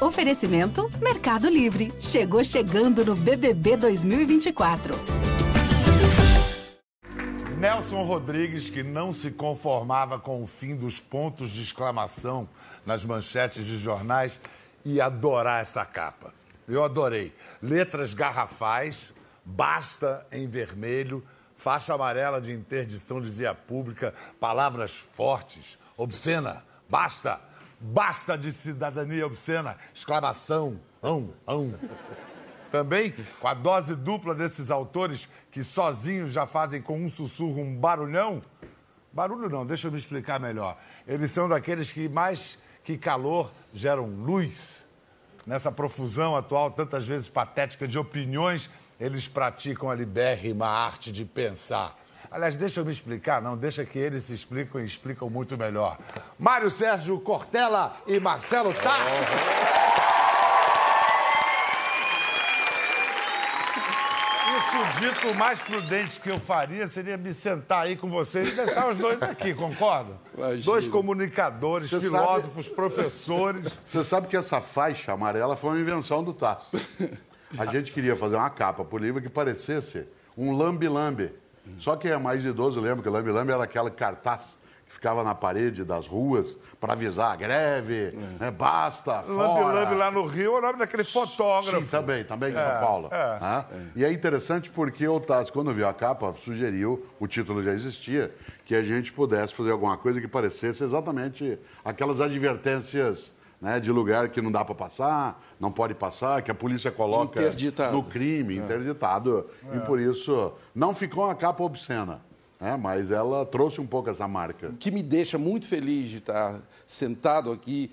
Oferecimento Mercado Livre. Chegou chegando no BBB 2024. Nelson Rodrigues, que não se conformava com o fim dos pontos de exclamação nas manchetes de jornais, ia adorar essa capa. Eu adorei. Letras garrafais, basta em vermelho, faixa amarela de interdição de via pública, palavras fortes, obscena, basta, basta de cidadania obscena, exclamação, ão, ão. Também com a dose dupla desses autores que sozinhos já fazem com um sussurro um barulhão. Barulho não, deixa eu me explicar melhor. Eles são daqueles que mais que calor geram luz. Nessa profusão atual, tantas vezes patética de opiniões, eles praticam a libérrima arte de pensar. Aliás, deixa eu me explicar, não, deixa que eles se explicam e explicam muito melhor. Mário Sérgio Cortella e Marcelo Tarso. Isso dito, o mais prudente que eu faria seria me sentar aí com vocês e deixar os dois aqui, concorda? Dois comunicadores, Você filósofos, professores. Você sabe que essa faixa amarela foi uma invenção do Tasso. A gente queria fazer uma capa pro livro que parecesse um lambe-lambe. Só quem é mais idoso lembra que o lambe-lambe era aquela cartaz que ficava na parede das ruas para avisar greve, né, basta, fora. Lambe-lambe lá no Rio é o nome daquele fotógrafo. Sim, também, também em É, São Paulo. é. né? E é interessante porque o Tassi, quando viu a capa, sugeriu, o título já existia, que a gente pudesse fazer alguma coisa que parecesse exatamente aquelas advertências né, de lugar que não dá para passar, não pode passar, que a polícia coloca no crime, interditado. É. E por isso não ficou uma capa obscena. né, mas ela trouxe um pouco essa marca. que me deixa muito feliz de estar sentado aqui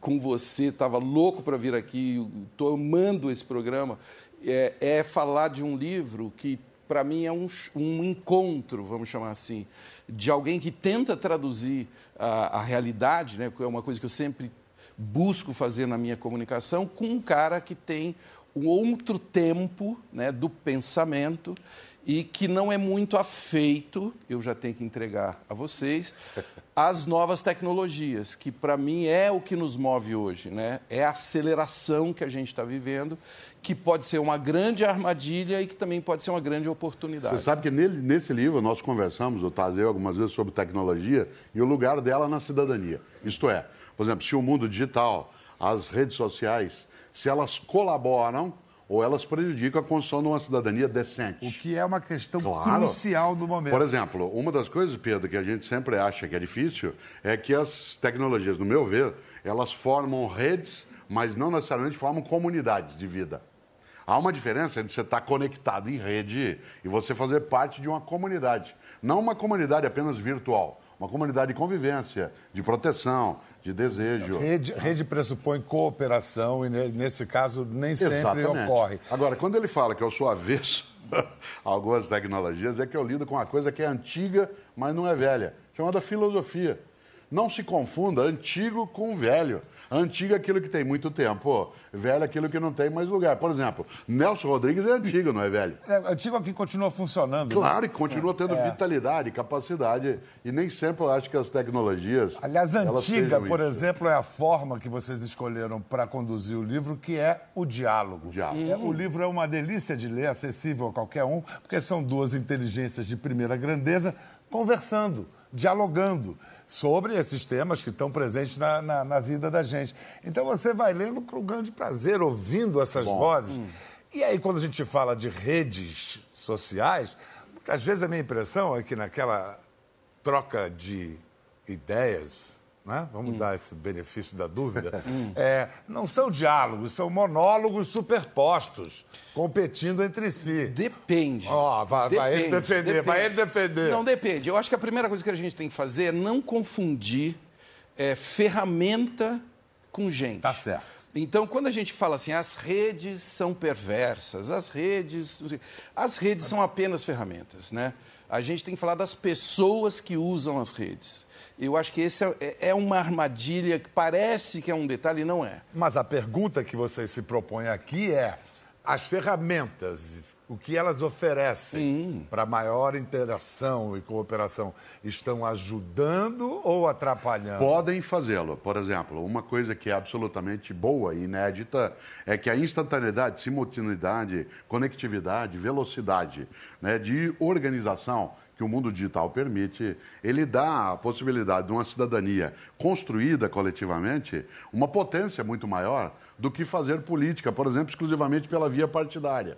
com você, estava louco para vir aqui, estou amando esse programa, é, é falar de um livro que, para mim, é um, um encontro, vamos chamar assim, de alguém que tenta traduzir a, a realidade, né, que é uma coisa que eu sempre busco fazer na minha comunicação, com um cara que tem um outro tempo né, do pensamento e que não é muito afeito, eu já tenho que entregar a vocês, às novas tecnologias, que para mim é o que nos move hoje, né? É a aceleração que a gente está vivendo, que pode ser uma grande armadilha e que também pode ser uma grande oportunidade. Você sabe que nele- nesse livro nós conversamos, o Taz e eu, algumas vezes, sobre tecnologia e o lugar dela na cidadania. Isto é, por exemplo, se o mundo digital, as redes sociais, se elas colaboram ou elas prejudicam a construção de uma cidadania decente. O que é uma questão Claro. crucial do momento. Por exemplo, uma das coisas, Pedro, que a gente sempre acha que é difícil é que as tecnologias, no meu ver, elas formam redes, mas não necessariamente formam comunidades de vida. Há uma diferença entre você estar conectado em rede e você fazer parte de uma comunidade. Não uma comunidade apenas virtual, uma comunidade de convivência, de proteção, de desejo. Rede, rede pressupõe cooperação e, ne- nesse caso, nem sempre Exatamente. ocorre. Agora, quando ele fala que eu sou avesso a algumas tecnologias, é que eu lido com uma coisa que é antiga, mas não é velha, chamada filosofia. Não se confunda antigo com velho. Antigo é aquilo que tem muito tempo, velho é aquilo que não tem mais lugar. Por exemplo, Nelson Rodrigues é antigo, não é velho? É, antigo aqui continua funcionando. né? Claro, e continua tendo vitalidade, capacidade. E nem sempre eu acho que as tecnologias. Aliás, antiga, por isso. exemplo, é a forma que vocês escolheram para conduzir o livro, que é o diálogo. Diálogo. É, o livro é uma delícia de ler, acessível a qualquer um, porque são duas inteligências de primeira grandeza conversando, dialogando sobre esses temas que estão presentes na, na- na vida da gente. Então você vai lendo com grande prazer, ouvindo essas vozes. E aí, quando a gente fala de redes sociais, muitas vezes a minha impressão é que naquela troca de ideias, né? vamos dar esse benefício da dúvida, é, não são diálogos, são monólogos superpostos, competindo entre si. Depende. Ó, vai- vai ele defender, vai ele defender. Não, depende. Eu acho que a primeira coisa que a gente tem que fazer é não confundir é, ferramenta com gente. Tá certo. Então, quando a gente fala assim, as redes são perversas, as redes. As redes são apenas ferramentas, né? A gente tem que falar das pessoas que usam as redes. Eu acho que esse é, é uma armadilha que parece que é um detalhe e não é. Mas a pergunta que vocês se propõem aqui é: as ferramentas, o que elas oferecem para maior interação e cooperação, estão ajudando ou atrapalhando? Podem fazê-lo. Por exemplo, uma coisa que é absolutamente boa e inédita é que a instantaneidade, simultaneidade, conectividade, velocidade né, de organização que o mundo digital permite, ele dá a possibilidade de uma cidadania construída coletivamente uma potência muito maior do que fazer política, por exemplo, exclusivamente pela via partidária.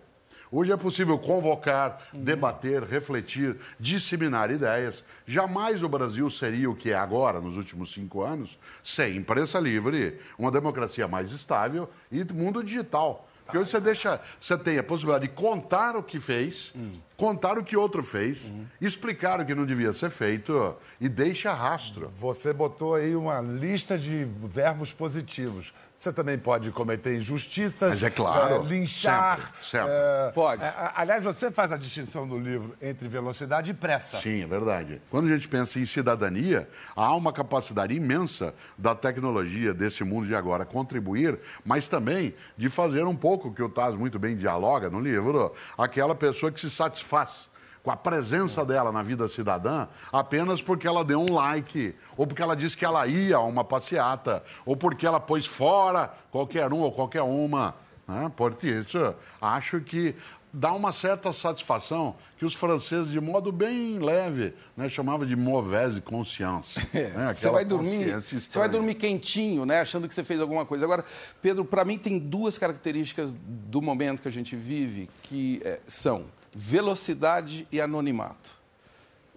Hoje é possível convocar, debater, refletir, disseminar ideias. Jamais o Brasil seria o que é agora, nos últimos cinco anos, sem imprensa livre, uma democracia mais estável e mundo digital. Porque hoje você deixa, você tem a possibilidade de contar o que fez, contar o que outro fez, explicar o que não devia ser feito e deixa rastro. Você botou aí uma lista de verbos positivos. Você também pode cometer injustiças, Mas é claro, eh, linchar. sempre, sempre. eh, Pode. a- aliás, você faz a distinção no livro entre velocidade e pressa. Sim, é verdade. Quando a gente pensa em cidadania, há uma capacidade imensa da tecnologia desse mundo de agora contribuir, mas também de fazer um pouco que o Taz muito bem dialoga no livro, aquela pessoa que se satisfaz com a presença dela na vida cidadã apenas porque ela deu um like, ou porque ela disse que ela ia a uma passeata, ou porque ela pôs fora qualquer um ou qualquer uma. Né? Por isso, acho que dá uma certa satisfação que os franceses, de modo bem leve, né, chamavam de mauvaise conscience. né? É, Você Aquela vai dormir, você vai dormir quentinho, né, achando que você fez alguma coisa. Agora, Pedro, para mim tem duas características do momento que a gente vive que eh, são velocidade e anonimato.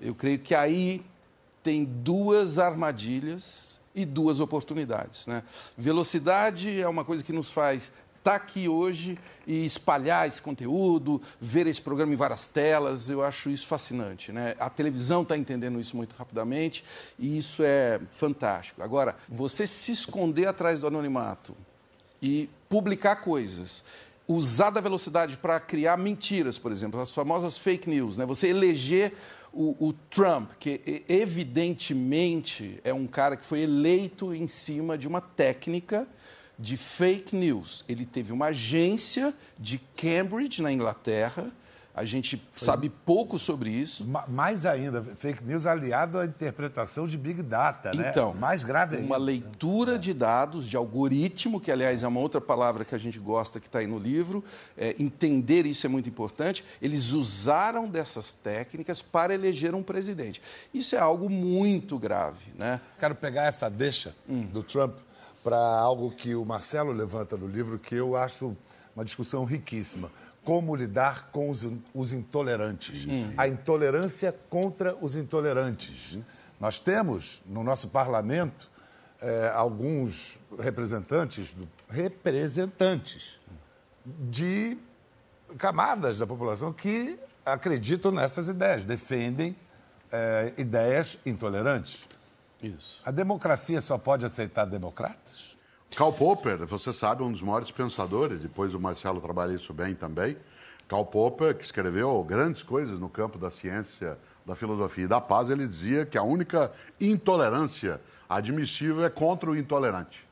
Eu creio que aí tem duas armadilhas e duas oportunidades. Né? Velocidade é uma coisa que nos faz estar aqui hoje e espalhar esse conteúdo, ver esse programa em várias telas. Eu acho isso fascinante. Né? A televisão está entendendo isso muito rapidamente e isso é fantástico. Agora, você se esconder atrás do anonimato e publicar coisas. Usar da velocidade para criar mentiras, por exemplo, as famosas fake news. Né? Você eleger o, o Trump, que evidentemente é um cara que foi eleito em cima de uma técnica de fake news. Ele teve uma agência de Cambridge, na Inglaterra. A gente sabe pouco sobre isso. Ma- Mais ainda, fake news aliado à interpretação de Big Data, né? Então, mais grave ainda. uma leitura de dados, de algoritmo, que aliás é uma outra palavra que a gente gosta que está aí no livro. É, entender isso é muito importante. Eles usaram dessas técnicas para eleger um presidente. Isso é algo muito grave, né? Quero pegar essa deixa do Trump para algo que o Marcelo levanta no livro, que eu acho uma discussão riquíssima. Como lidar com os, os intolerantes. A intolerância contra os intolerantes. Nós temos no nosso parlamento eh, alguns representantes, do- representantes de camadas da população que acreditam nessas ideias, defendem eh, ideias intolerantes. Isso. A democracia só pode aceitar democratas? Karl Popper, você sabe, um dos maiores pensadores, depois o Marcelo trabalha isso bem também. Karl Popper, que escreveu grandes coisas no campo da ciência, da filosofia e da paz, ele dizia que a única intolerância admissível é contra o intolerante.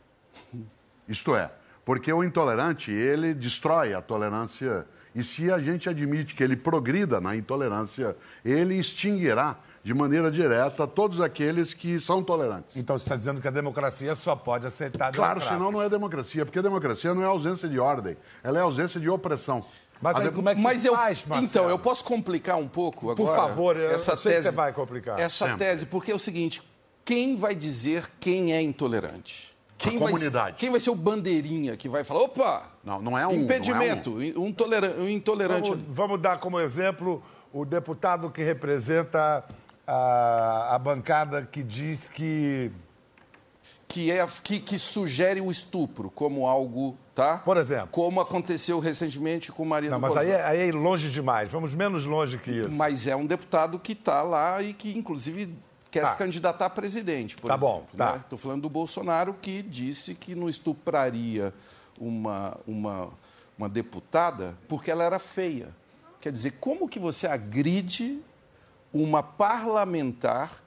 Isto é, porque o intolerante, ele destrói a tolerância. E se a gente admite que ele progrida na intolerância, ele extinguirá de maneira direta todos aqueles que são tolerantes. Então você está dizendo que a democracia só pode aceitar Claro, senão não é democracia, porque democracia não é ausência de ordem, ela é ausência de opressão. Mas A aí como é que Mas eu, faz, Marcelo? então, eu posso complicar um pouco agora? Por favor, eu essa sei que tese, você vai complicar. Essa Sempre. tese, porque é o seguinte: quem vai dizer quem é intolerante? Quem vai, comunidade. quem vai ser o bandeirinha que vai falar, opa, Não, não é um- impedimento, um, toleran- um intolerante. Vamos, vamos dar como exemplo o deputado que representa a, a bancada que diz que, que, é, que, que sugere o estupro como algo, tá? Por exemplo. Como aconteceu recentemente com o marido Não, mas aí, é- aí é longe demais. Vamos menos longe que isso. Mas é um deputado que está lá e que, inclusive, quer Tá. se candidatar a presidente. Por Tá exemplo, bom, tá. Estou falando do Bolsonaro, que disse que não estupraria uma, uma, uma deputada porque ela era feia. Quer dizer, como que você agride uma parlamentar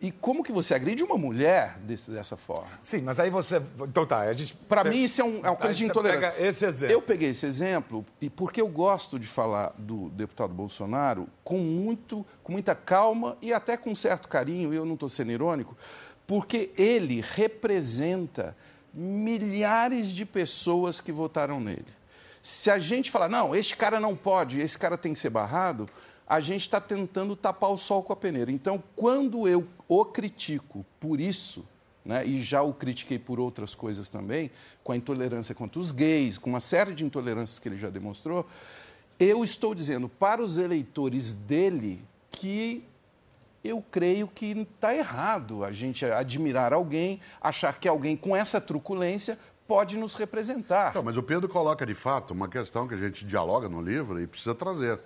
E como que você agride uma mulher desse, dessa forma? Sim, mas aí você. Então tá, a gente. Para mim, isso é, um, é uma coisa de intolerância. esse exemplo. Eu peguei esse exemplo e porque eu gosto de falar do deputado Bolsonaro com, muito, com muita calma e até com certo carinho, e eu não estou sendo irônico, porque ele representa milhares de pessoas que votaram nele. Se a gente falar, não, este cara não pode, esse cara tem que ser barrado, a gente está tentando tapar o sol com a peneira. Então, quando eu o critico por isso, né, e já o critiquei por outras coisas também, com a intolerância contra os gays, com uma série de intolerâncias que ele já demonstrou, eu estou dizendo para os eleitores dele que eu creio que está errado a gente admirar alguém, achar que alguém com essa truculência pode nos representar. Então, mas o Pedro coloca de fato uma questão que a gente dialoga no livro e precisa trazer.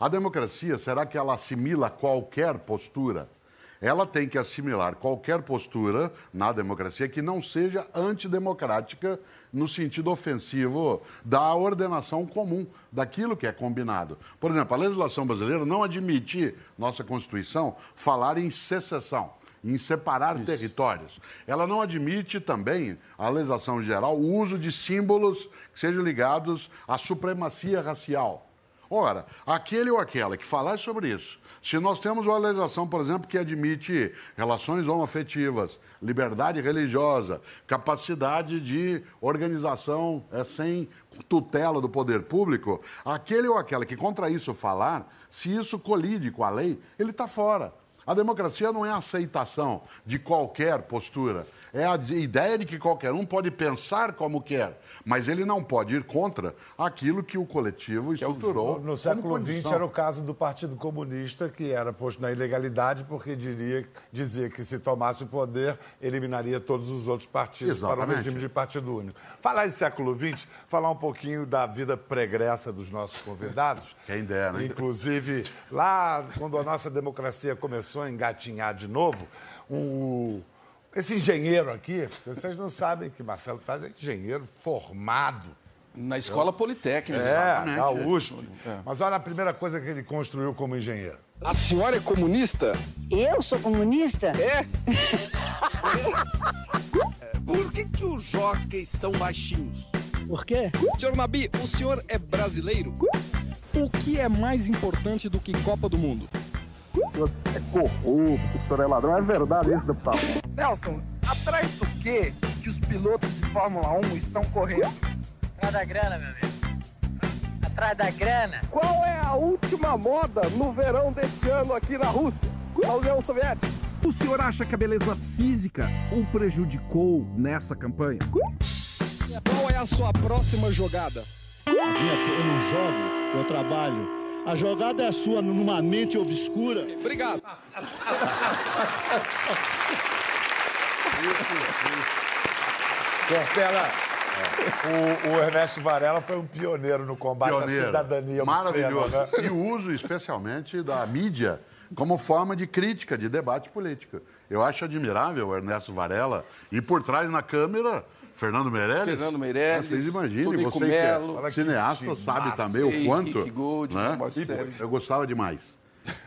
A democracia, será que ela assimila qualquer postura? Ela tem que assimilar qualquer postura na democracia que não seja antidemocrática no sentido ofensivo da ordenação comum, daquilo que é combinado. Por exemplo, a legislação brasileira não admite, nossa Constituição, falar em secessão em separar territórios. Ela não admite também, a legislação geral, o uso de símbolos que sejam ligados à supremacia racial. Ora, aquele ou aquela que falar sobre isso, se nós temos uma legislação, por exemplo, que admite relações homoafetivas, liberdade religiosa, capacidade de organização é, sem tutela do poder público, aquele ou aquela que contra isso falar, se isso colide com a lei, ele está fora. A democracia não é aceitação de qualquer postura. É a ideia de que qualquer um pode pensar como quer, mas ele não pode ir contra aquilo que o coletivo estruturou. No século como XX era o caso do Partido Comunista, que era posto na ilegalidade porque diria, dizia que se tomasse o poder, eliminaria todos os outros partidos para o Exatamente. regime de partido único. Falar em século XX, falar um pouquinho da vida pregressa dos nossos convidados. Quem dera, né? Inclusive, lá quando a nossa democracia começou a engatinhar de novo, um- esse engenheiro aqui, vocês não sabem que Marcelo Paz é engenheiro formado Na escola politécnica. é, da USP. Mas olha a primeira coisa que ele construiu como engenheiro. A senhora é comunista? Eu sou comunista? É? Por que, que os jockeys são baixinhos? Por quê? Senhor Nabi, o senhor é brasileiro? O que é mais importante do que Copa do Mundo? É corrupto, o senhor é ladrão. É verdade isso, deputado? Nelson, atrás do que que os pilotos de Fórmula 1 estão correndo? Atrás da grana, meu amigo. Atrás da grana. Qual é a última moda no verão deste ano aqui na Rússia, na União Soviética? O senhor acha que a beleza física o prejudicou nessa campanha? Qual é a sua próxima jogada? Eu não jogo, eu trabalho. A jogada é sua numa mente obscura. Obrigado. Cortella, o, o Ernesto Varela foi um pioneiro no combate à Pioneiro. cidadania Maravilhoso. obscena, né? E o uso, especialmente, da mídia como forma de crítica, de debate político. Eu acho admirável o Ernesto Varela e por trás na câmera. Fernando Meirelles. Fernando Meirelles, Ah, Vocês imaginem, Tonico você Melo. que é que cineasta timaço. sabe também o quanto. Gold, né? E. Eu gostava demais.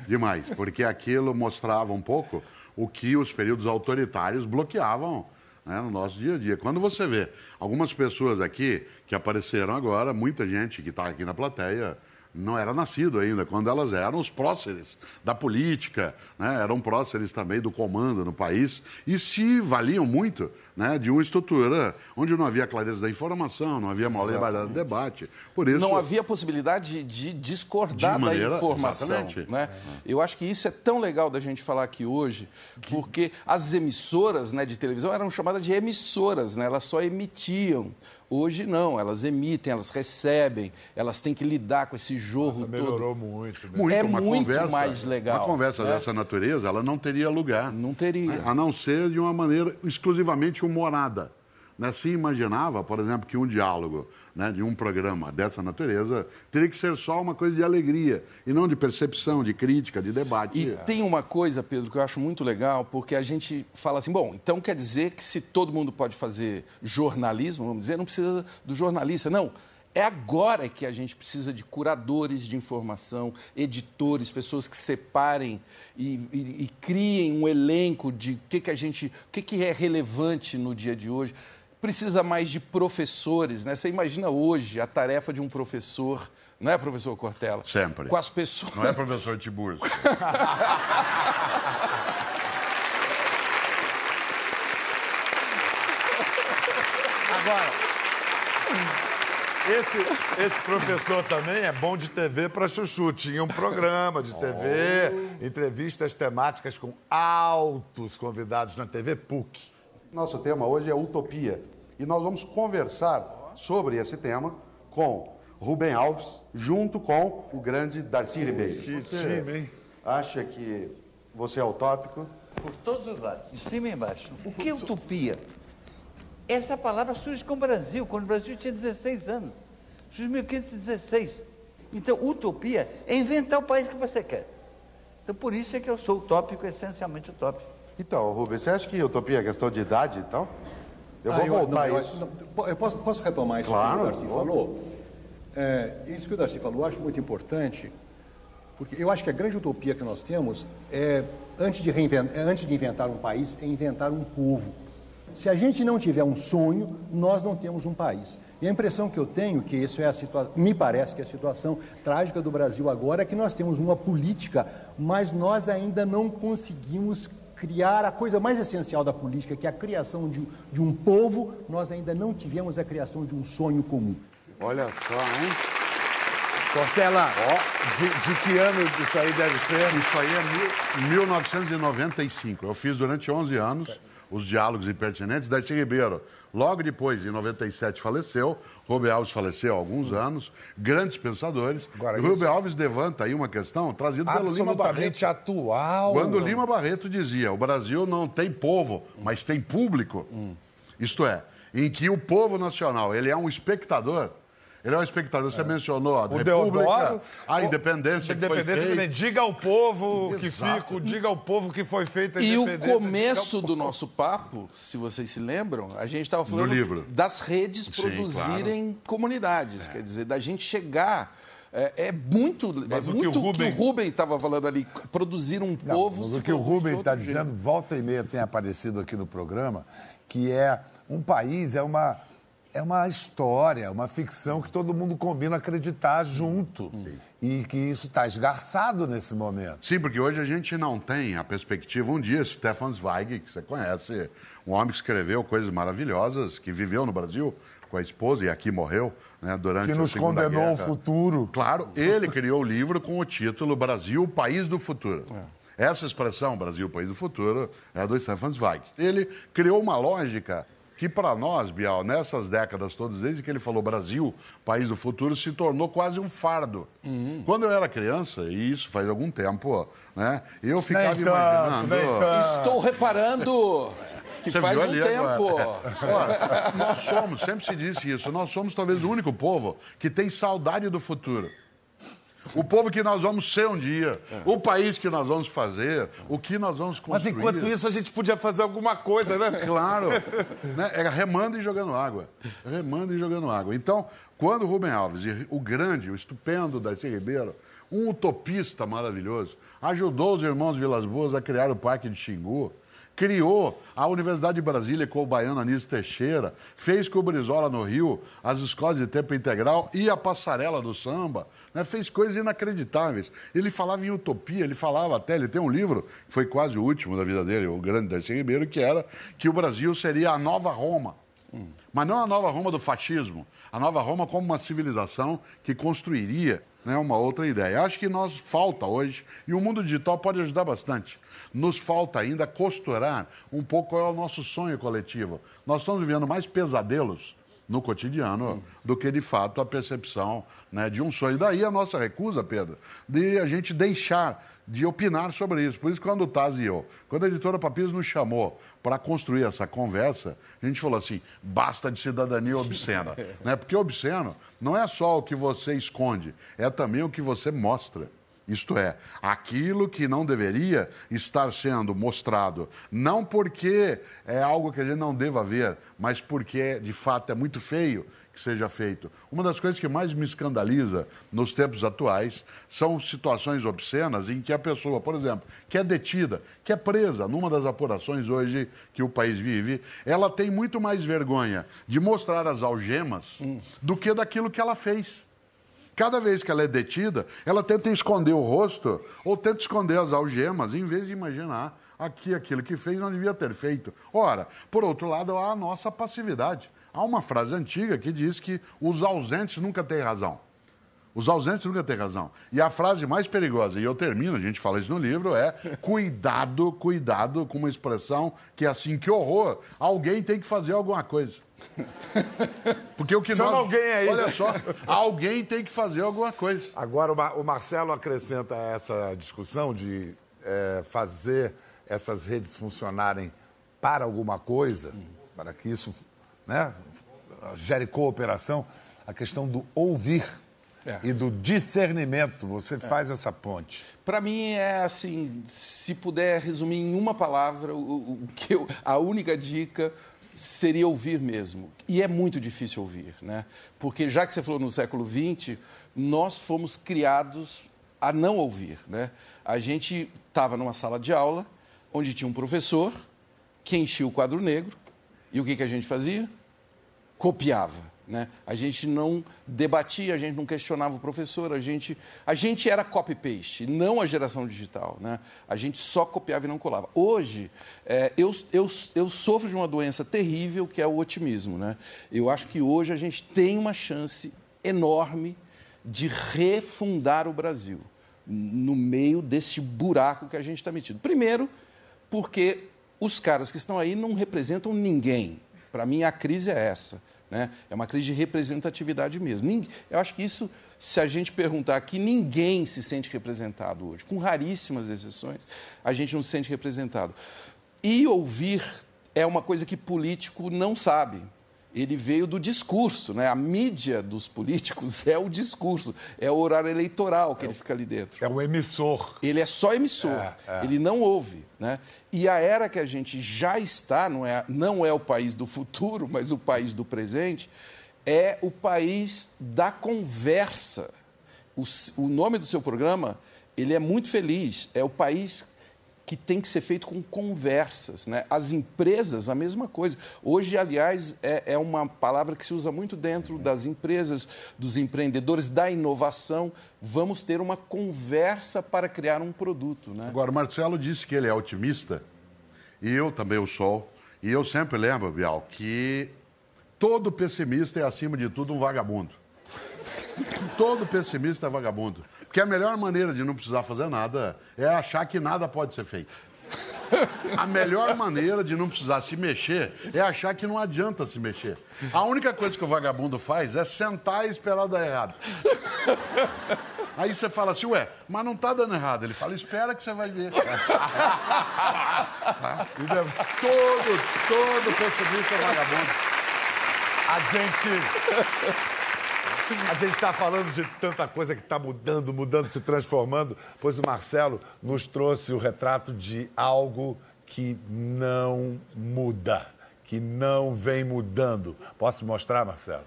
Demais, porque aquilo mostrava um pouco o que os períodos autoritários bloqueavam né, no nosso dia a dia. Quando você vê algumas pessoas aqui que apareceram agora, muita gente que está aqui na plateia não era nascido ainda, quando elas eram os próceres da política, né, eram próceres também do comando no país e se valiam muito né, de uma estrutura onde não havia clareza da informação, não havia liberdade de debate. Por isso, Não havia possibilidade de discordar De maneira- da informação. Né? Eu acho que isso é tão legal da gente falar aqui hoje, porque as emissoras né, de televisão eram chamadas de emissoras, né? elas só emitiam. Hoje não, elas emitem, elas recebem, elas têm que lidar com esse jorro todo. Melhorou muito. Né? muito, É uma muito conversa, mais legal, Uma conversa né? dessa natureza, ela não teria lugar. Não teria. né? A não ser de uma maneira exclusivamente humorada. Né? Se imaginava, por exemplo, que um diálogo né, de um programa dessa natureza teria que ser só uma coisa de alegria e não de percepção, de crítica, de debate. E tem uma coisa, Pedro, que eu acho muito legal, porque a gente fala assim, bom, então quer dizer que se todo mundo pode fazer jornalismo, vamos dizer, não precisa do jornalista. Não, É agora que a gente precisa de curadores de informação, editores, pessoas que separem e, e- e criem um elenco de o que, que a gente, o que, que é relevante no dia de hoje. Precisa mais de professores, né? Você imagina hoje a tarefa de um professor, não é, professor Cortella? Sempre. Com as pessoas. Não é professor Tiburcio. Agora, esse, esse professor também é bom de TV para chuchu. Tinha um programa de TV, entrevistas temáticas com altos convidados na TV PUC. Nosso tema hoje é utopia. E nós vamos conversar sobre esse tema com Rubem Alves, junto com o grande Darcy Ribeiro. Que time, hein? Acha que você é utópico? Por todos os lados, em cima e embaixo. O que é utopia? Essa palavra surge com o Brasil, quando o Brasil tinha 16 anos. Surge em 1516. Então, utopia é inventar o país que você quer. Então, por isso é que eu sou utópico, essencialmente utópico. Então, Rubem, você acha que utopia é questão de idade e tal? Eu vou Ah, voltar a não, isso. não, eu posso, posso retomar isso Claro, que o Darcy vou. falou? É, isso que o Darcy falou eu acho muito importante, porque eu acho que a grande utopia que nós temos é, antes de, é, antes de inventar um país, é inventar um povo. Se a gente não tiver um sonho, nós não temos um país. E a impressão que eu tenho, que isso é a situação, me parece que a situação trágica do Brasil agora é que nós temos uma política, mas nós ainda não conseguimos criar a coisa mais essencial da política, que é a criação de, de um povo, nós ainda não tivemos a criação de um sonho comum. Olha só, hein? Cortella, de, de que ano isso aí deve ser? Isso aí é mil- 1995. Eu fiz durante 11 anos os diálogos impertinentes. Darcy Ribeiro, logo depois, em 97, faleceu. Rubem Alves faleceu há alguns anos. Grandes pensadores. Agora, E Rubem isso- Alves levanta aí uma questão trazida pelo Lima Barreto. Absolutamente atual. Quando Lima Barreto dizia o Brasil não tem povo, mas tem público, isto é, em que o povo nacional ele é um espectador, ele é um espectador. Você mencionou a O República, Deodoro. a independência, que foi independência feita. que diga ao povo que Exato. fico, diga ao povo que foi feita a E o independência. começo do nosso papo, se vocês se lembram, a gente estava falando livro. das redes Sim, produzirem comunidades, quer dizer, da gente chegar. É, é muito, Mas é o que muito o Rubem- que o Rubem estava falando ali, produzir um Não, povo. mas o que o Rubem está dizendo, volta e meia tem aparecido aqui no programa, que é um país, é uma, é uma história, uma ficção que todo mundo combina acreditar junto. E que isso está esgarçado nesse momento. Sim, porque hoje a gente não tem a perspectiva. Um dia, Stefan Zweig, que você conhece, um homem que escreveu coisas maravilhosas, que viveu no Brasil com a esposa e aqui morreu né, durante Que a nos Segunda condenou ao futuro. Claro, ele criou o livro com o título Brasil, País do Futuro. Essa expressão, Brasil, País do Futuro, é do Stefan Zweig. Ele criou uma lógica que, para nós, Bial, nessas décadas todas, desde que ele falou Brasil, País do Futuro, se tornou quase um fardo. Quando eu era criança, e isso faz algum tempo, né, eu ficava Nem tanto, imaginando. nem tanto. Estou reparando que Você faz um ali tempo. agora? Ora, nós somos, sempre se disse isso, nós somos talvez o único povo que tem saudade do futuro. O povo que nós vamos ser um dia, o país que nós vamos fazer, o que nós vamos Mas construir. enquanto isso a gente podia fazer alguma coisa, né? Claro, né? era remando e jogando água. Remando e jogando água. Então, quando o Rubem Alves, o grande, o estupendo Darcy Ribeiro, um utopista maravilhoso, ajudou os irmãos Vilas Boas a criar o Parque de Xingu, criou a Universidade de Brasília com o baiano Anísio Teixeira, fez com o Brizola no Rio as escolas de tempo integral e a passarela do samba, né? fez coisas inacreditáveis. Ele falava em utopia, ele falava até, ele tem um livro, que foi quase o último da vida dele, o grande Darcy Ribeiro, que era que o Brasil seria a nova Roma. Mas não a nova Roma do fascismo, a nova Roma como uma civilização que construiria né, uma outra ideia. Acho que nós falta hoje, e o mundo digital pode ajudar bastante. Nos falta ainda costurar um pouco qual é o nosso sonho coletivo. Nós estamos vivendo mais pesadelos no cotidiano do que, de fato, a percepção né, de um sonho. Daí a nossa recusa, Pedro, de a gente deixar de opinar sobre isso. Por isso, quando o Taz e eu, quando a editora Papiros nos chamou para construir essa conversa, a gente falou assim: basta de cidadania obscena. né? Porque obsceno não é só o que você esconde, é também o que você mostra. Isto é, aquilo que não deveria estar sendo mostrado, não porque é algo que a gente não deva ver, mas porque de fato é muito feio que seja feito. Uma das coisas que mais me escandaliza nos tempos atuais são situações obscenas em que a pessoa, por exemplo, que é detida, que é presa numa das apurações hoje que o país vive, ela tem muito mais vergonha de mostrar as algemas do que daquilo que ela fez. Cada vez que ela é detida, ela tenta esconder o rosto ou tenta esconder as algemas, em vez de imaginar aqui aquilo que fez não devia ter feito. Ora, por outro lado, há a nossa passividade. Há uma frase antiga que diz que os ausentes nunca têm razão. Os ausentes nunca têm razão. E a frase mais perigosa, e eu termino, a gente fala isso no livro, é cuidado, cuidado com uma expressão que é assim, que horror, alguém tem que fazer alguma coisa. Porque o que Chama nós... alguém aí. Olha só, alguém tem que fazer alguma coisa. Agora, o, Mar- o Marcelo acrescenta essa discussão de eh, fazer essas redes funcionarem para alguma coisa, para que isso né, gere cooperação, a questão do ouvir É. e do discernimento. Você faz essa ponte. Para mim é assim, se puder resumir em uma palavra, o, o- o que eu- a única dica seria ouvir mesmo. E é muito difícil ouvir, né? Porque já que você falou no século XX, nós fomos criados a não ouvir, né? A gente estava numa sala de aula onde tinha um professor que enchia o quadro negro e o que, que a gente fazia? copiava. Né? A gente não debatia, a gente não questionava o professor, a gente, a gente era copy-paste, não a geração digital. Né? A gente só copiava e não colava. Hoje, é, eu, eu, eu sofro de uma doença terrível que é o otimismo. Né? Eu acho que hoje a gente tem uma chance enorme de refundar o Brasil no meio desse buraco que a gente está metido. Primeiro, porque os caras que estão aí não representam ninguém. Para mim, a crise é essa. Né? É uma crise de representatividade mesmo. Eu acho que isso, se a gente perguntar aqui, ninguém se sente representado hoje. Com raríssimas exceções, a gente não se sente representado. E ouvir é uma coisa que político não sabe. Ele veio do discurso, né? A mídia dos políticos é o discurso, é o horário eleitoral que ele fica ali dentro. É o emissor. Ele é só emissor, É, é. ele não ouve. Né? E a era que a gente já está, não é, não é o país do futuro, mas o país do presente, é o país da conversa. O, o nome do seu programa, ele é muito feliz, é o país que tem que ser feito com conversas. Né? As empresas, a mesma coisa. Hoje, aliás, é, é uma palavra que se usa muito dentro das empresas, dos empreendedores, da inovação. Vamos ter uma conversa para criar um produto. Né? Agora, o Marcelo disse que ele é otimista, e eu também o sou. E eu sempre lembro, Bial, que todo pessimista é, acima de tudo, um vagabundo. todo pessimista é vagabundo. Porque a melhor maneira de não precisar fazer nada é achar que nada pode ser feito. A melhor maneira de não precisar se mexer é achar que não adianta se mexer. A única coisa que o vagabundo faz é sentar e esperar dar errado. Aí você fala assim, ué, mas não tá dando errado. Ele fala, espera que você vai ver. Tá? Todo, todo pessimista é vagabundo. A gente. A gente está falando de tanta coisa que está mudando, mudando, se transformando, pois o Marcelo nos trouxe o retrato de algo que não muda, que não vem mudando. Posso mostrar, Marcelo?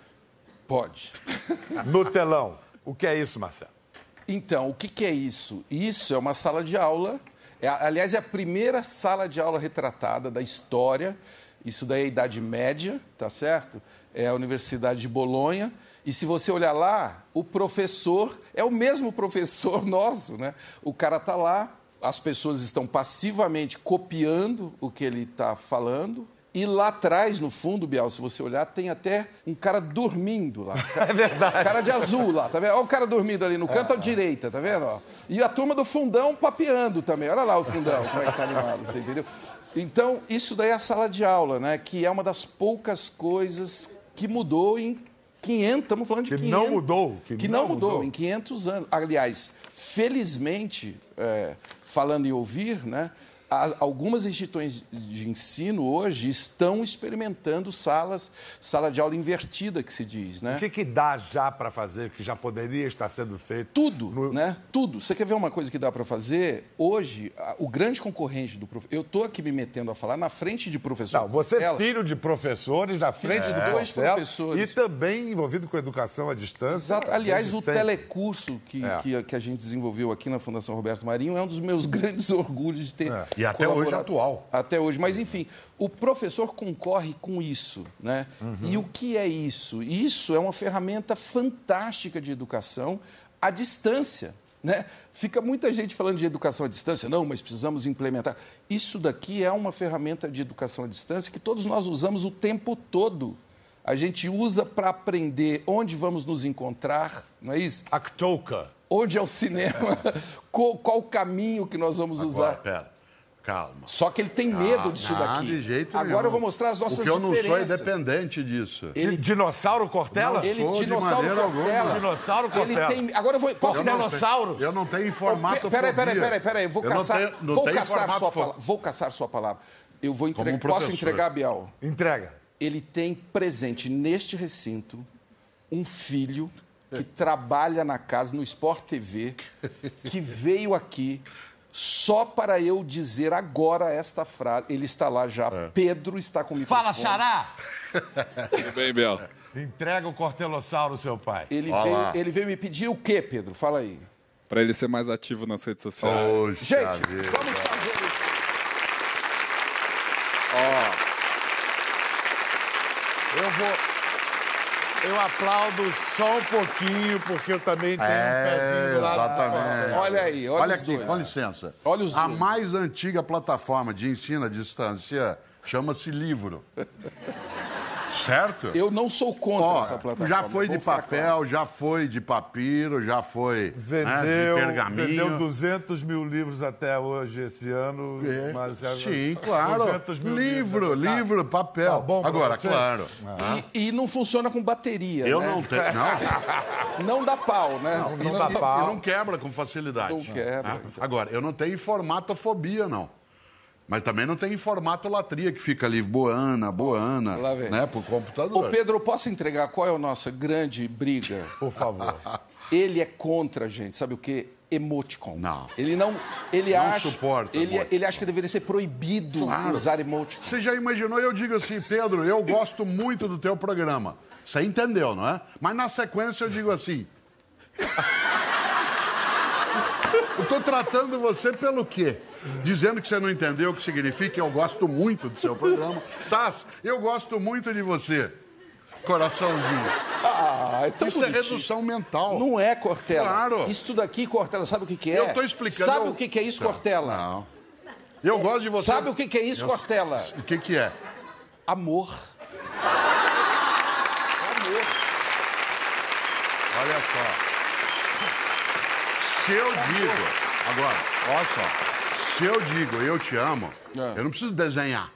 Pode. No telão. O que é isso, Marcelo? Então, o que, que é isso? Isso é uma sala de aula. É, aliás, é a primeira sala de aula retratada da história. Isso daí é a Idade Média, tá certo? É a Universidade de Bolonha. E se você olhar lá, o professor é o mesmo professor nosso, né? O cara está lá, as pessoas estão passivamente copiando o que ele está falando. E lá atrás, no fundo, Bial, se você olhar, tem até um cara dormindo lá. É verdade. Cara de azul lá, tá vendo? Olha o cara dormindo ali no canto à direita, tá vendo? ó? E a turma do fundão papeando também. Olha lá o fundão, como é que tá animado, você entendeu? Então, isso daí é a sala de aula, né? Que é uma das poucas coisas que mudou em 500, estamos falando de Que 500. não mudou, que Que, não não mudou, mudou. em 500 anos. Aliás, felizmente, é, falando em ouvir, né? Algumas instituições de ensino hoje estão experimentando salas, sala de aula invertida, que se diz, né? O que, que dá já para fazer, que já poderia estar sendo feito? Tudo, né? Tudo. Você quer ver uma coisa que dá para fazer? Hoje, o grande concorrente do professor... Eu estou aqui me metendo a falar na frente de professor. Não, você é filho de professores na frente Filho do de dois Portela professores. E também envolvido com educação à distância. Exato. Aliás, o sempre. telecurso que, É. que, que a gente desenvolveu aqui na Fundação Roberto Marinho é um dos meus grandes orgulhos de ter. E até hoje atual. Até hoje. Mas, enfim, o professor concorre com isso. Né? E o que é isso? Isso é uma ferramenta fantástica de educação à distância. Né? Fica muita gente falando de educação à distância, não, mas precisamos implementar. Isso daqui é uma ferramenta de educação à distância que todos nós usamos o tempo todo. A gente usa para aprender onde vamos nos encontrar, não é isso? Actouca. Onde é o cinema? qual, qual o caminho que nós vamos Agora, usar? pera. Calma. Só que ele tem medo Ah, disso não, daqui. de jeito Agora nenhum. eu vou mostrar as nossas O que eu não sou é diferenças. dependente disso. Ele- Dinossauro Cortella? Não Ele, sou de dinossauro maneira Cortella. Dinossauro Ele Cortella. tem. Agora eu vou. Posso Eu não? Eu não tenho formato Peraí, peraí, peraí, peraí. Vou Eu não caçar, tenho- não vou tenho caçar sua fo- palavra. Vou caçar sua palavra. Eu vou entregar. um Posso entregar, Bial? Entrega. Ele tem presente neste recinto um filho que trabalha na casa, no Sport TV, que veio aqui só para eu dizer agora esta frase. Ele está lá já. É. Pedro está com o microfone. Fala, Xará! Tudo bem, Bel? Entrega o cortelossauro, seu pai. Ele veio, ele veio me pedir o quê, Pedro? Fala aí. Pra ele ser mais ativo nas redes sociais. Poxa Gente, vida. vamos fazer isso. Eu vou. Eu aplaudo só um pouquinho, porque eu também tenho um É, pezinho do lado exatamente. Olha aí, olha Olha aqui, dois. com licença. Olha os A dois. mais antiga plataforma de ensino à distância chama-se livro. Certo? Eu não sou contra Ó, essa plataforma. já foi de papel, claro. já foi de papiro, já foi Vendeu, né, de pergaminho. vendeu 200 mil livros até hoje, esse ano. É, mas é- Sim, claro. 200 mil Livro, livros. Tá. livro, papel. Tá bom Agora, você? claro. E, e não funciona com bateria. Eu né? não tenho. Não, Não dá pau, né? não, E não, dá pau. e não quebra com facilidade. Não quebra, Ah, então. Agora, eu não tenho formatofobia, não. Mas também não tem formatolatria que fica ali boana, boana, Lá vem. né, pro computador. Ô, Pedro, eu posso entregar qual é a nossa grande briga? Por favor. Ele é contra, gente, sabe o quê? Emoticon. Não. Ele não. Ele Não acha. suporta Ele, emoticon. ele acha que deveria ser proibido Claro. usar emoticon. Você já imaginou? Eu digo assim, Pedro, eu gosto muito do teu programa. Você entendeu, não é? Mas na sequência eu digo assim. Eu tô tratando você pelo quê? Dizendo que você não entendeu o que significa, eu gosto muito do seu programa. Taz, eu gosto muito de você. Coraçãozinho. Ah, é tão Isso é bonitinho. redução mental. Não é, Cortella. Claro. Isso daqui, Cortella, sabe o que, que é? Eu tô explicando. Sabe eu- o que, que é isso, Tá, Cortella? Não. Eu gosto de você. Sabe o que, que é isso, Eu- Cortella? O que que é? Amor. Olha só. Se eu digo, agora, olha só. Se eu digo eu te amo, É. eu não preciso desenhar.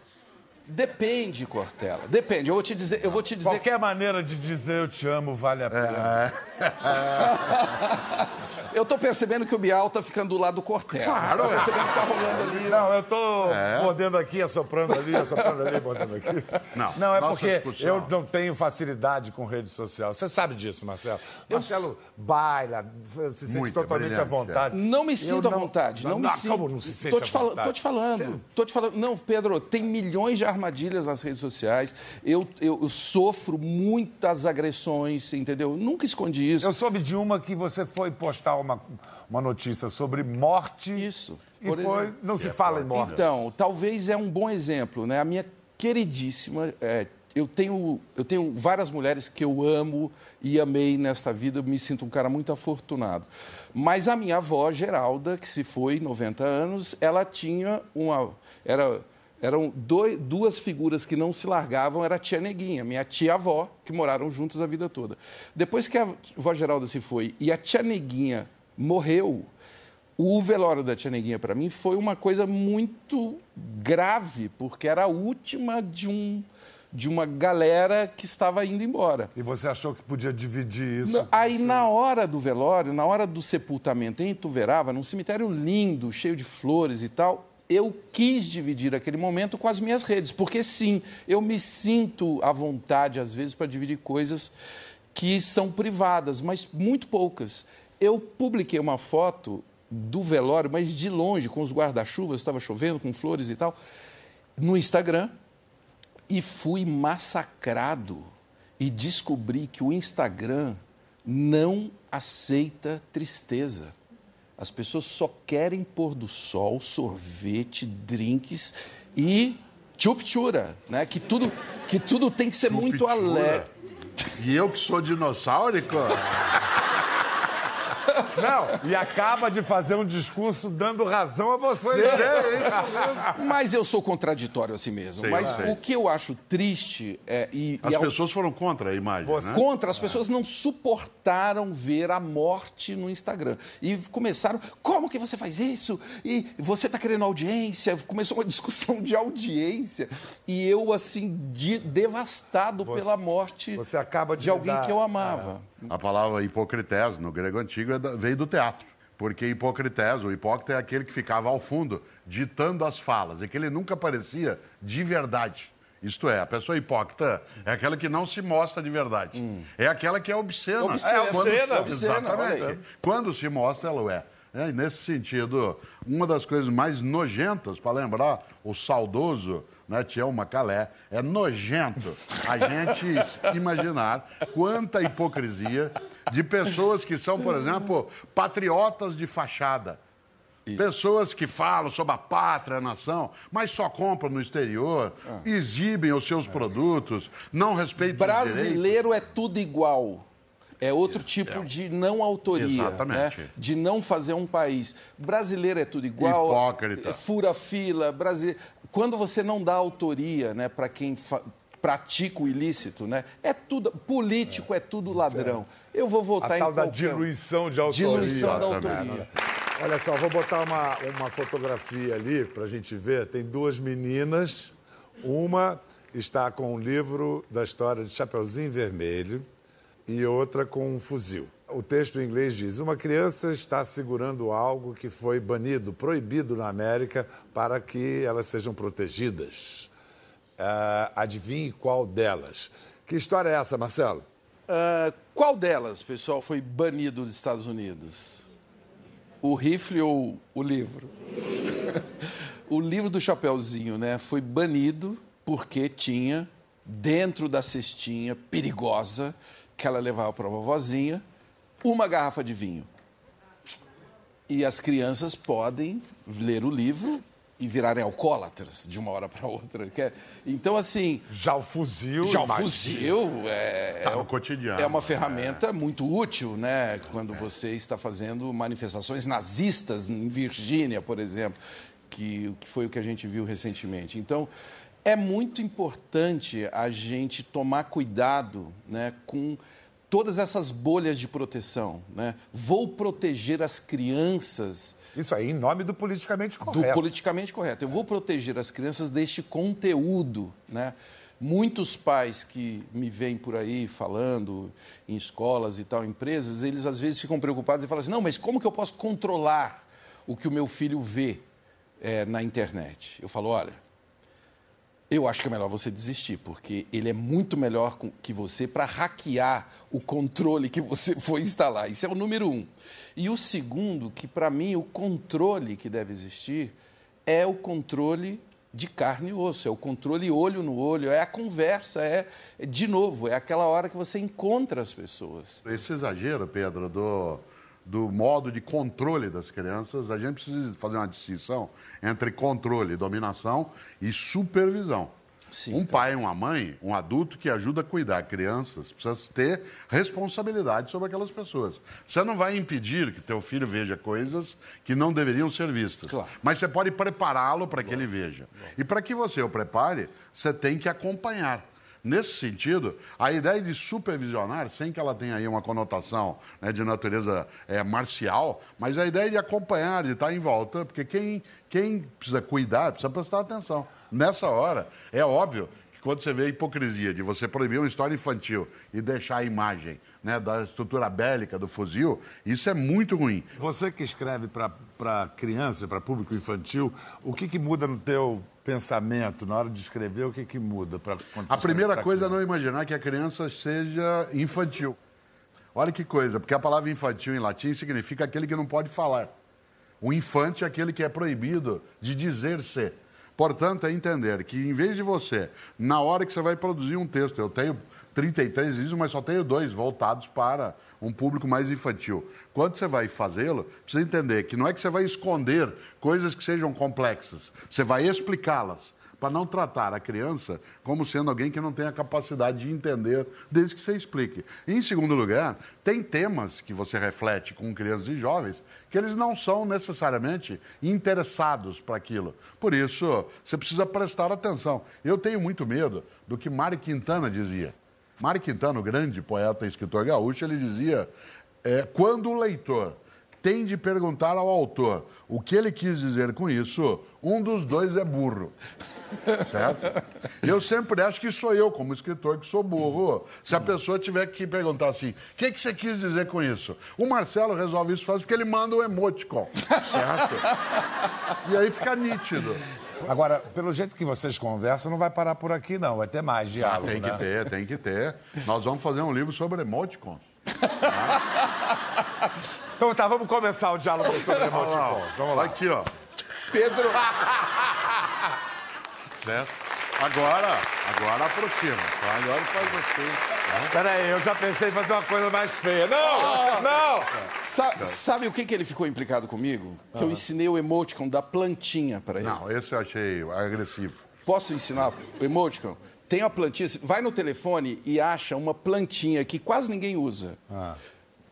Depende, Cortella. Depende. Eu vou te dizer. Eu vou te dizer. Qualquer maneira de dizer eu te amo vale a pena. Eu tô percebendo que o Bial tá ficando do lado do Cortella. Claro, Tô é. percebendo que tá rolando ali. Não, eu tô mordendo aqui, assoprando ali, assoprando ali, mordendo aqui. Não, não é porque discussão. eu não tenho facilidade com rede social. Você sabe disso, Marcelo. Marcelo baila, se sente Muito, totalmente brilhante, à vontade. Não me Eu sinto à vontade. Não, me sinto. Como não se sente tô à te falando, vontade? Tô te falando. Tô te falando. Não, Pedro, tem milhões de armadilhas nas redes sociais. Eu, eu, eu sofro muitas agressões, entendeu? Eu nunca escondi isso. Eu soube de uma que você foi postar uma, uma notícia sobre morte. Isso. E foi, exemplo. não se fala em morte. Então, talvez é um bom exemplo, né? A minha queridíssima, é, eu tenho eu tenho várias mulheres que eu amo e amei nesta vida, eu me sinto um cara muito afortunado. Mas a minha avó Geralda, que se foi 90 anos, ela tinha uma era eram dois, duas figuras que não se largavam, era a tia Neguinha, minha tia-avó, que moraram juntas a vida toda. Depois que a avó Geralda se foi e a tia Neguinha morreu, o velório da Tia Neguinha, para mim, foi uma coisa muito grave, porque era a última de, um, de uma galera que estava indo embora. E você achou que podia dividir isso? Aí, na hora do velório, na hora do sepultamento em Ituverava, num cemitério lindo, cheio de flores e tal, eu quis dividir aquele momento com as minhas redes, porque sim, eu me sinto à vontade, às vezes, para dividir coisas que são privadas, mas muito poucas. Eu publiquei uma foto do velório, mas de longe, com os guarda-chuvas, estava chovendo, com flores e tal, no Instagram, e fui massacrado. E descobri que o Instagram não aceita tristeza. As pessoas só querem pôr do sol, sorvete, drinks e chuptura, né? Que tudo, que tudo tem que ser muito alegre. E eu que sou dinossaurico? Não, e acaba de fazer um discurso dando razão a você. Pois é, isso Mas eu sou contraditório assim mesmo. Sei, Mas sei. o que eu acho triste é. E, As e ao- pessoas foram contra a imagem, né? Contra, as pessoas não suportaram ver a morte no Instagram. E começaram, como que você faz isso? E você está querendo audiência? Começou uma discussão de audiência. E eu, assim, de- devastado pela morte Você acaba de de alguém dar- que eu amava. A palavra hipocrités, no grego antigo, é veio do teatro. Porque hipocrités, o hipócrita é aquele que ficava ao fundo, ditando as falas, e que ele nunca parecia de verdade. Isto é, a pessoa hipócrita é aquela que não se mostra de verdade. É aquela que é obscena. Obscena, é quando- obscena, obscena, Exatamente. Quando se mostra, ela o é. É, e nesse sentido, uma das coisas mais nojentas, para lembrar o saudoso né, Tião Macalé, é nojento a gente imaginar quanta hipocrisia de pessoas que são, por exemplo, patriotas de fachada. Pessoas que falam sobre a pátria, a nação, mas só compram no exterior, Ah. exibem os seus produtos, não respeitam os direitos. Brasileiro é tudo igual. É outro tipo de não autoria, Exatamente. né? de não fazer um país. Brasileiro é tudo igual. Hipócrita. é Fura fila. Brasileiro... Quando você não dá autoria né, para quem fa- pratica o ilícito, né, é tudo. Político é, tudo ladrão. Eu vou votar A em tal da qualquer um. diluição de autoria. Diluição da autoria. Olha só, vou botar uma, uma fotografia ali para a gente ver. Tem duas meninas. Uma está com um livro da história de Chapeuzinho Vermelho e outra com um fuzil. O texto em inglês diz: Uma criança está segurando algo que foi banido, proibido na América, para que elas sejam protegidas. Ah, adivinhe qual delas. Que história é essa, Marcelo? Ah, qual delas, pessoal, foi banido dos Estados Unidos? O rifle ou o livro? o livro do Chapeuzinho, né, foi banido porque tinha dentro da cestinha perigosa que ela levava para a vovozinha uma garrafa de vinho. E as crianças podem ler o livro e virarem alcoólatras de uma hora para outra. É- Então, assim. Já o fuzil. Já o imagina. fuzil é, Tá é no o- cotidiano, é uma ferramenta muito útil, né? Quando você está fazendo manifestações nazistas em Virgínia, por exemplo, que, que foi o que a gente viu recentemente. Então, é muito importante a gente tomar cuidado né, com todas essas bolhas de proteção. Né? Vou proteger as crianças Isso aí, em nome do politicamente do correto. politicamente correto. Eu vou proteger as crianças deste conteúdo, né? Muitos pais que me veem por aí falando em escolas e tal, empresas, eles às vezes ficam preocupados e falam assim: não, mas como que eu posso controlar o que o meu filho vê eh, na internet? Eu falo: olha, eu acho que é melhor você desistir, porque ele é muito melhor que você para hackear o controle que você foi instalar. Isso é o número um. E o segundo, que para mim o controle que deve existir é o controle de carne e osso, é o controle olho no olho, é a conversa, é, é, de novo, é aquela hora que você encontra as pessoas. Esse exagero, Pedro, do, do modo de controle das crianças, a gente precisa fazer uma distinção entre controle, dominação e supervisão. um pai, uma mãe, um adulto que ajuda a cuidar crianças, precisa ter responsabilidade sobre aquelas pessoas. Você não vai impedir que teu filho veja coisas que não deveriam ser vistas. Mas você pode prepará-lo para que ele veja. E para que você o prepare, você tem que acompanhar. Nesse sentido, a ideia de supervisionar, sem que ela tenha aí uma conotação né, de natureza eh, marcial, mas a ideia de acompanhar, de estar em volta, porque quem, quem precisa cuidar precisa prestar atenção. Nessa hora, é óbvio que quando você vê a hipocrisia de você proibir uma história infantil e deixar a imagem né, da estrutura bélica do fuzil, isso é muito ruim. Você que escreve para criança, para público infantil, o que, que muda no teu pensamento na hora de escrever? O que, que muda? Pra, você A primeira coisa é não imaginar que a criança seja infantil. Olha que coisa, porque a palavra infantil em latim significa aquele que não pode falar. O infante é aquele que é proibido de dizer ser. Portanto, é entender que em vez de você, na hora que você vai produzir um texto, eu tenho 33 livros, mas só tenho dois voltados para um público mais infantil. Quando você vai fazê-lo, precisa entender que não é que você vai esconder coisas que sejam complexas, você vai explicá-las para não tratar a criança como sendo alguém que não tem a capacidade de entender, desde que você explique. Em segundo lugar, tem temas que você reflete com crianças e jovens que eles não são necessariamente interessados para aquilo. Por isso, você precisa prestar atenção. Eu tenho muito medo do que Mário Quintana dizia. Mário Quintana, o grande poeta e escritor gaúcho, ele dizia: é, quando o leitor tem de perguntar ao autor o que ele quis dizer com isso, um dos dois é burro. Certo? Eu sempre acho que sou eu, como escritor, que sou burro. Se a pessoa tiver que perguntar assim, o que, que você quis dizer com isso? O Marcelo resolve isso fácil porque ele manda o emoticon. Certo? E aí fica nítido. Agora, pelo jeito que vocês conversam, não vai parar por aqui, não. Vai ter mais diálogo, Tem que né? ter, tem que ter. Nós vamos fazer um livro sobre emoticons. Então tá, vamos começar o diálogo sobre emoticons. Vamos lá. Aqui, ó. Pedro. Certo? Agora, agora aproxima. Tá? Agora faz assim. Peraí, eu já pensei em fazer uma coisa mais feia. Não! Não! Sa- sabe o que, que ele ficou implicado comigo? Que eu ensinei o emoticon da plantinha para ele. Não, esse eu achei agressivo. Posso ensinar o emoticon? Tem uma plantinha, vai no telefone e acha uma plantinha que quase ninguém usa.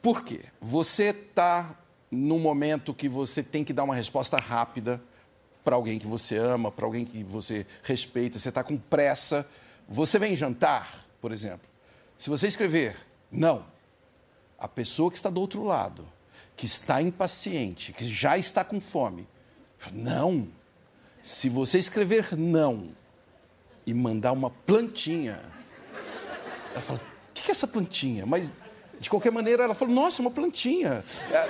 Por quê? Você está num momento que você tem que dar uma resposta rápida para alguém que você ama, para alguém que você respeita, você está com pressa. Você vem jantar, por exemplo. Se você escrever não, a pessoa que está do outro lado, que está impaciente, que já está com fome, não. Se você escrever não e mandar uma plantinha, ela fala: o que é essa plantinha? Mas, de qualquer maneira, ela falou: nossa, uma plantinha. É,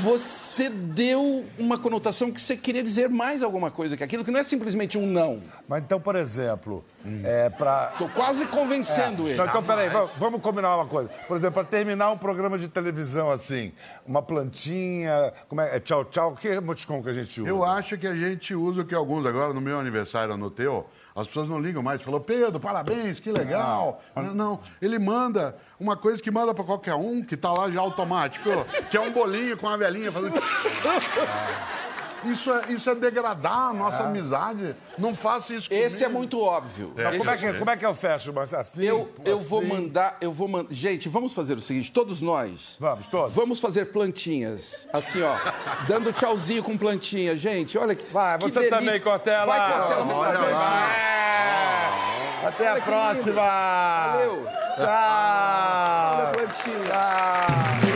Você deu uma conotação que você queria dizer mais alguma coisa que aquilo, que não é simplesmente um não. Mas então, por exemplo, é pra. Tô quase convencendo ele. Não, então, peraí, vamos, vamos combinar uma coisa. Por exemplo, para terminar um programa de televisão assim, uma plantinha, como é, é tchau, tchau, que emoticon que a gente usa? Eu acho que a gente usa o que alguns agora, no meu aniversário, no teu, as pessoas não ligam mais. Falou, Pedro, parabéns, que legal. Não, não, ele manda uma coisa que manda para qualquer um, que tá lá já automático, que é um bolinho com uma velhinha fazendo... Isso é, isso é degradar a nossa amizade. Não faça isso comigo. Esse é muito óbvio. Mas como, é que, Esse- como é que eu fecho? Mas assim? Eu, eu vou assim? mandar, eu vou mandar. Gente, vamos fazer o seguinte, todos nós. Vamos, todos. Vamos fazer plantinhas. Assim, ó. dando tchauzinho com plantinha. Gente, olha que. Vai, que você delícia. também, Cortella. Vai, Cortella, você Olha também. lá. É. Até a Olha que próxima! Valeu. Tchau! Olha a plantinha. Tchau!